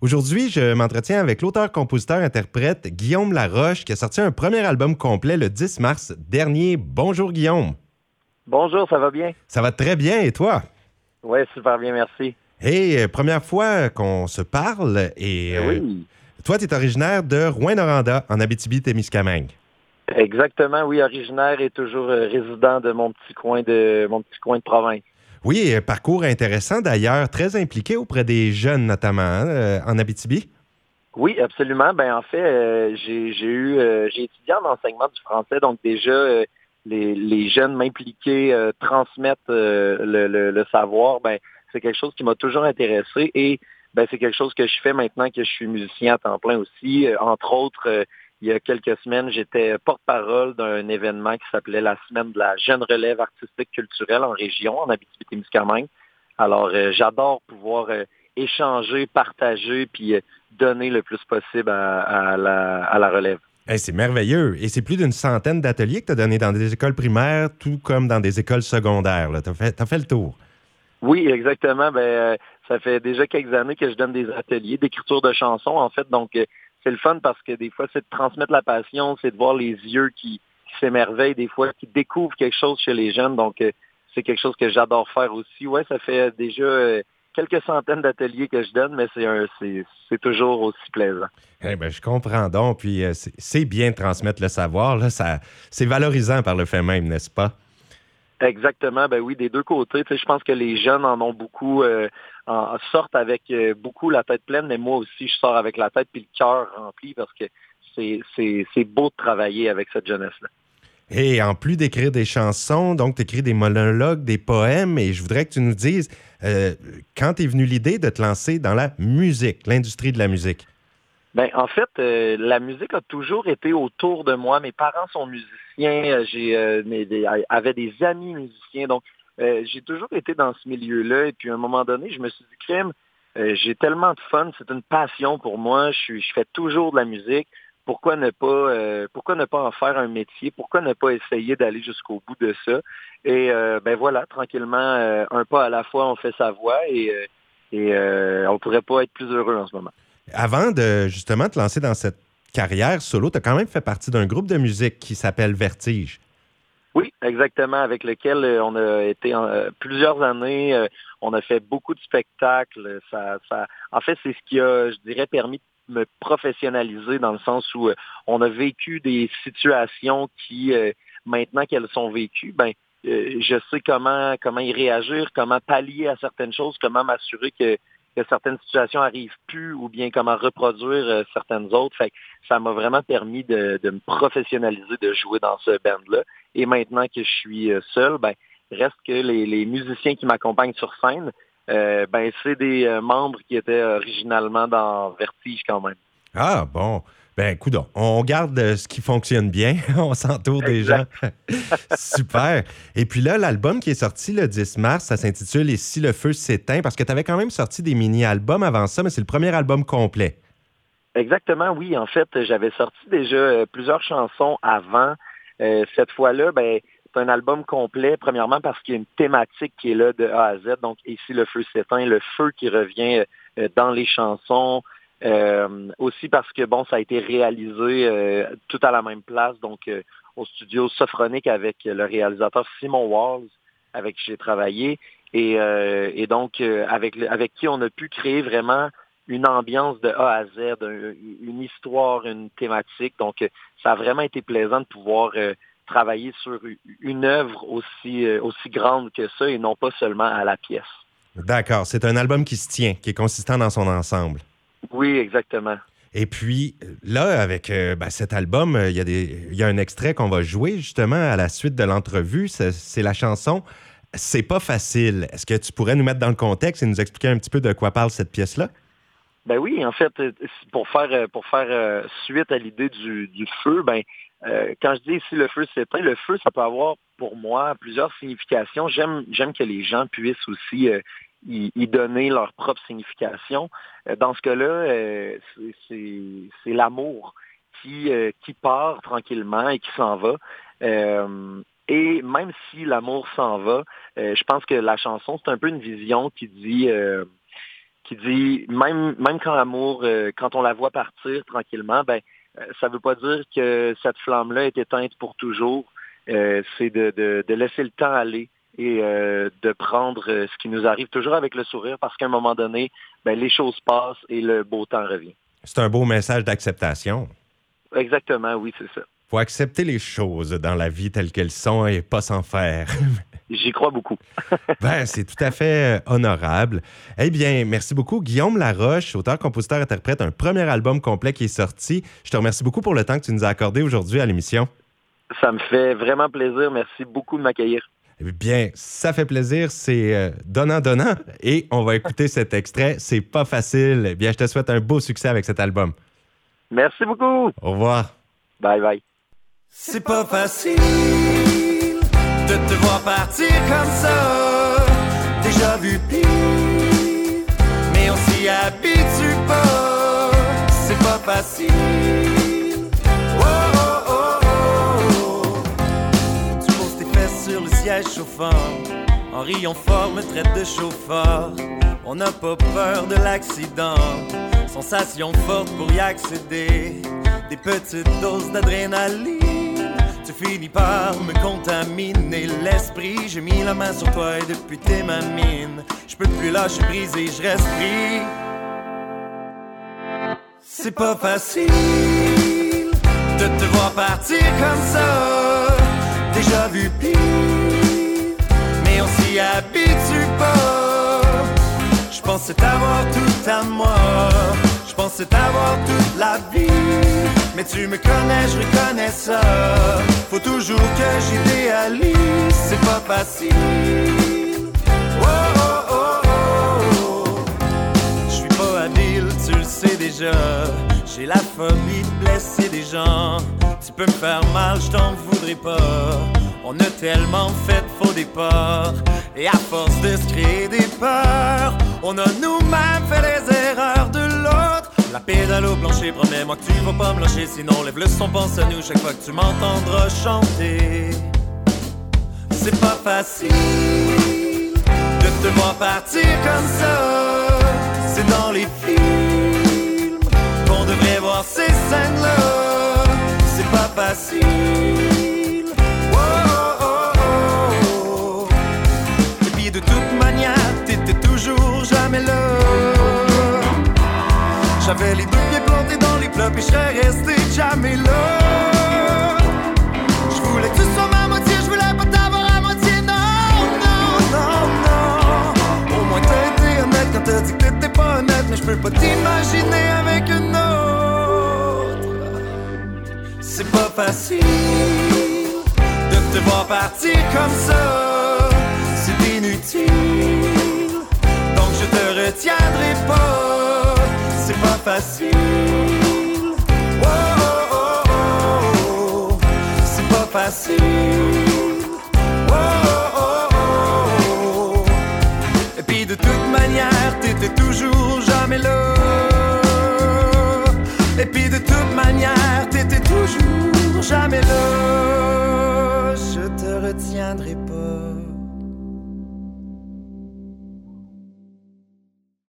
Aujourd'hui, je m'entretiens avec l'auteur-compositeur-interprète Guillaume Laroche qui a sorti un premier album complet le 10 mars dernier. Bonjour Guillaume. Bonjour, ça va bien? Ça va très bien et toi? Oui, super bien, merci. Hey, euh, première fois qu'on se parle et euh, Oui, toi, tu es originaire de Rouen-Noranda en Abitibi-Témiscamingue. exactement, oui, originaire et toujours euh, résident de mon petit coin de mon petit coin de province. Oui, euh, parcours intéressant d'ailleurs, très impliqué auprès des jeunes notamment hein, euh, en Abitibi. Oui, absolument. Ben en fait, euh, j'ai eu j'ai étudié en enseignement du français, donc déjà les, jeunes m'impliquer, transmettre le, le- savoir, ben c'est quelque chose qui m'a toujours intéressé et ben c'est quelque chose que je fais maintenant que je suis musicien à temps plein aussi. Entre autres, il y a quelques semaines, j'étais porte-parole d'un événement qui s'appelait la semaine de la jeune relève artistique culturelle en région, en Abitibi-Témiscamingue. Alors, euh, j'adore pouvoir euh, échanger, partager, puis euh, donner le plus possible à, à la, à la relève. Hey, c'est merveilleux. Et c'est plus d'une centaine d'ateliers que tu as donnés dans des écoles primaires, tout comme dans des écoles secondaires. Tu as fait, t'as fait le tour. Oui, exactement. Ben, ça fait déjà quelques années que je donne des ateliers d'écriture de chansons, en fait. Donc, c'est le fun parce que des fois, c'est de transmettre la passion, c'est de voir les yeux qui, s'émerveillent, des fois, qui découvrent quelque chose chez les jeunes. Donc, euh, c'est quelque chose que j'adore faire aussi. Ouais, ça fait déjà euh, quelques centaines d'ateliers que je donne, mais c'est toujours aussi plaisant. Eh ben, je comprends donc. Puis euh, c'est, bien de transmettre le savoir. C'est valorisant par le fait même, n'est-ce pas? Exactement, ben oui, des deux côtés. Je pense que les jeunes en ont beaucoup, euh, en, sortent avec euh, beaucoup la tête pleine, mais moi aussi, je sors avec la tête puis le cœur rempli parce que c'est beau de travailler avec cette jeunesse-là. Et en plus d'écrire des chansons, donc tu écris des monologues, des poèmes, et je voudrais que tu nous dises, euh, quand est venue l'idée de te lancer dans la musique, l'industrie de la musique? Ben, en fait, euh, la musique a toujours été autour de moi. Mes parents sont musiciens, euh, j'ai euh, des- amis musiciens, donc j'ai toujours été dans ce milieu-là. Et puis à un moment donné, je me suis dit, crème, euh, j'ai tellement de fun, c'est une passion pour moi. Je, fais toujours de la musique. Pourquoi ne pas, pourquoi ne pas en faire un métier? Pourquoi ne pas essayer d'aller jusqu'au bout de ça? Et ben voilà, tranquillement, un pas à la fois, on fait sa voix et, et on pourrait pas être plus heureux en ce moment. Avant de justement te lancer dans cette carrière solo, tu as quand même fait partie d'un groupe de musique qui s'appelle Vertige. Oui, exactement, avec lequel euh, on a été en- euh, plusieurs années. euh, on a fait beaucoup de spectacles. En fait, c'est ce qui a, je dirais, permis de me professionnaliser dans le sens où on a vécu des situations qui, maintenant qu'elles sont vécues, ben, je sais comment comment y réagir, comment pallier à certaines choses, comment m'assurer que, que certaines situations arrivent plus ou bien comment reproduire euh, certaines autres. Fait que ça m'a vraiment permis de, de me professionnaliser, de jouer dans ce band-là. Et maintenant que je suis euh, seul, ben, reste que les, les musiciens qui m'accompagnent sur scène, euh, ben, c'est des membres qui étaient originalement dans Vertige quand même. Ah bon. Ben, écoute, on garde euh, ce qui fonctionne bien. on s'entoure des gens. Super. Et puis là, l'album qui est sorti le 10 mars, ça s'intitule Et si le feu s'éteint, parce que tu avais quand même sorti des mini-albums avant ça, mais c'est le premier album complet. Exactement, oui. En fait, j'avais sorti déjà euh, plusieurs chansons avant. Euh, cette fois-là, ben, c'est un album complet, premièrement parce qu'il y a une thématique qui est là de A à Z. Donc, ici, le feu s'éteint, le feu qui revient dans les chansons. Euh, aussi parce que, bon, ça a été réalisé euh, tout à la même place, donc euh, au studio Sophronique avec le réalisateur Simon Walls, avec qui j'ai travaillé. Et, donc, avec, avec qui on a pu créer vraiment une ambiance de A à Z, un- une histoire, une thématique. Donc, ça a vraiment été plaisant de pouvoir travailler sur une œuvre aussi grande que ça et non pas seulement à la pièce. D'accord. C'est un album qui se tient, qui est consistant dans son ensemble. Oui, exactement. Et puis, là, avec euh, ben, cet album, euh, il y, a y un extrait qu'on va jouer justement à la suite de l'entrevue. C'est la chanson C'est pas facile. Est-ce que tu pourrais nous mettre dans le contexte et nous expliquer un petit peu de quoi parle cette pièce-là? Ben oui, en fait, euh, pour faire euh, pour faire euh, suite à l'idée du, du feu, ben euh, quand je dis ici le feu s'éteint, le feu, ça peut avoir pour moi plusieurs significations. J'aime j'aime que les gens puissent aussi euh, y, donner leur propre signification. Euh, dans ce cas-là, euh, c'est- l'amour qui euh, qui part tranquillement et qui s'en va. Euh, et même si l'amour s'en va, euh, je pense que la chanson, c'est un peu une vision qui dit euh, qui dit même même quand l'amour, euh, quand on la voit partir tranquillement, ben ça veut pas dire que cette flamme-là est éteinte pour toujours. c'est de, de, de, laisser le temps aller et de prendre ce qui nous arrive toujours avec le sourire parce qu'à un moment donné, ben, les choses passent et le beau temps revient. C'est un beau message d'acceptation. Exactement, oui, c'est ça. faut accepter les choses dans la vie telles qu'elles sont et pas s'en faire. J'y crois beaucoup. ben, c'est tout à fait euh, honorable. Eh bien, merci beaucoup. Guillaume Laroche, auteur, compositeur, interprète, un premier album complet qui est sorti. Je te remercie beaucoup pour le temps que tu nous as accordé aujourd'hui à l'émission. Ça me fait vraiment plaisir. Merci beaucoup de m'accueillir. Eh bien, ça fait plaisir. C'est euh, donnant-donnant. Et on va écouter cet extrait. C'est pas facile. Eh bien, je te souhaite un beau succès avec cet album. Merci beaucoup. Au revoir. Bye bye. C'est pas facile de te voir partir comme ça. Déjà vu pire, mais on s'y habitue pas. C'est pas facile. En riant fort, me traite de chauffeur. On n'a pas peur de l'accident. Sensation forte pour y accéder. Des petites doses d'adrénaline. Tu finis par me contaminer l'esprit. J'ai mis la main sur toi et depuis t'es ma mine. Je peux plus lâcher briser, je reste pris. C'est pas facile de te voir partir comme ça. Déjà vu pire, on s'y habitue pas. Je pensais t'avoir tout à moi. Je pensais t'avoir toute la vie. Mais tu me connais, je reconnais ça. Faut toujours que j'idéalise. C'est pas facile. Oh, oh, oh, oh. Je suis pas habile, tu le sais déjà. J'ai la phobie de blesser des gens. Tu peux me faire mal, je t'en voudrais pas. On a tellement fait faux départs. Et à force de se créer des peurs, on a nous-mêmes fait les erreurs de l'autre. La pédale au plancher, promets-moi que tu vas pas me lâcher. Sinon, lève le son, pense à nous chaque fois que tu m'entendras chanter. C'est pas facile de te voir partir comme ça. C'est dans les films qu'on devrait voir ces scènes-là. C'est pas facile. J'avais les deux pieds plantés dans les puis je serais resté jamais là. Je voulais que tu sois ma moitié, je voulais pas t'avoir à moitié, non, non, non, non. Au moins t'as été honnête quand t'as dit que t'étais pas honnête, mais je peux pas t'imaginer avec une autre. C'est pas facile de te voir partir comme ça. Facile. Oh, oh, oh, oh. C'est pas facile. Oh, oh, oh, oh. Et puis de toute manière, t'étais toujours jamais là. Et puis de toute manière, t'étais toujours jamais là.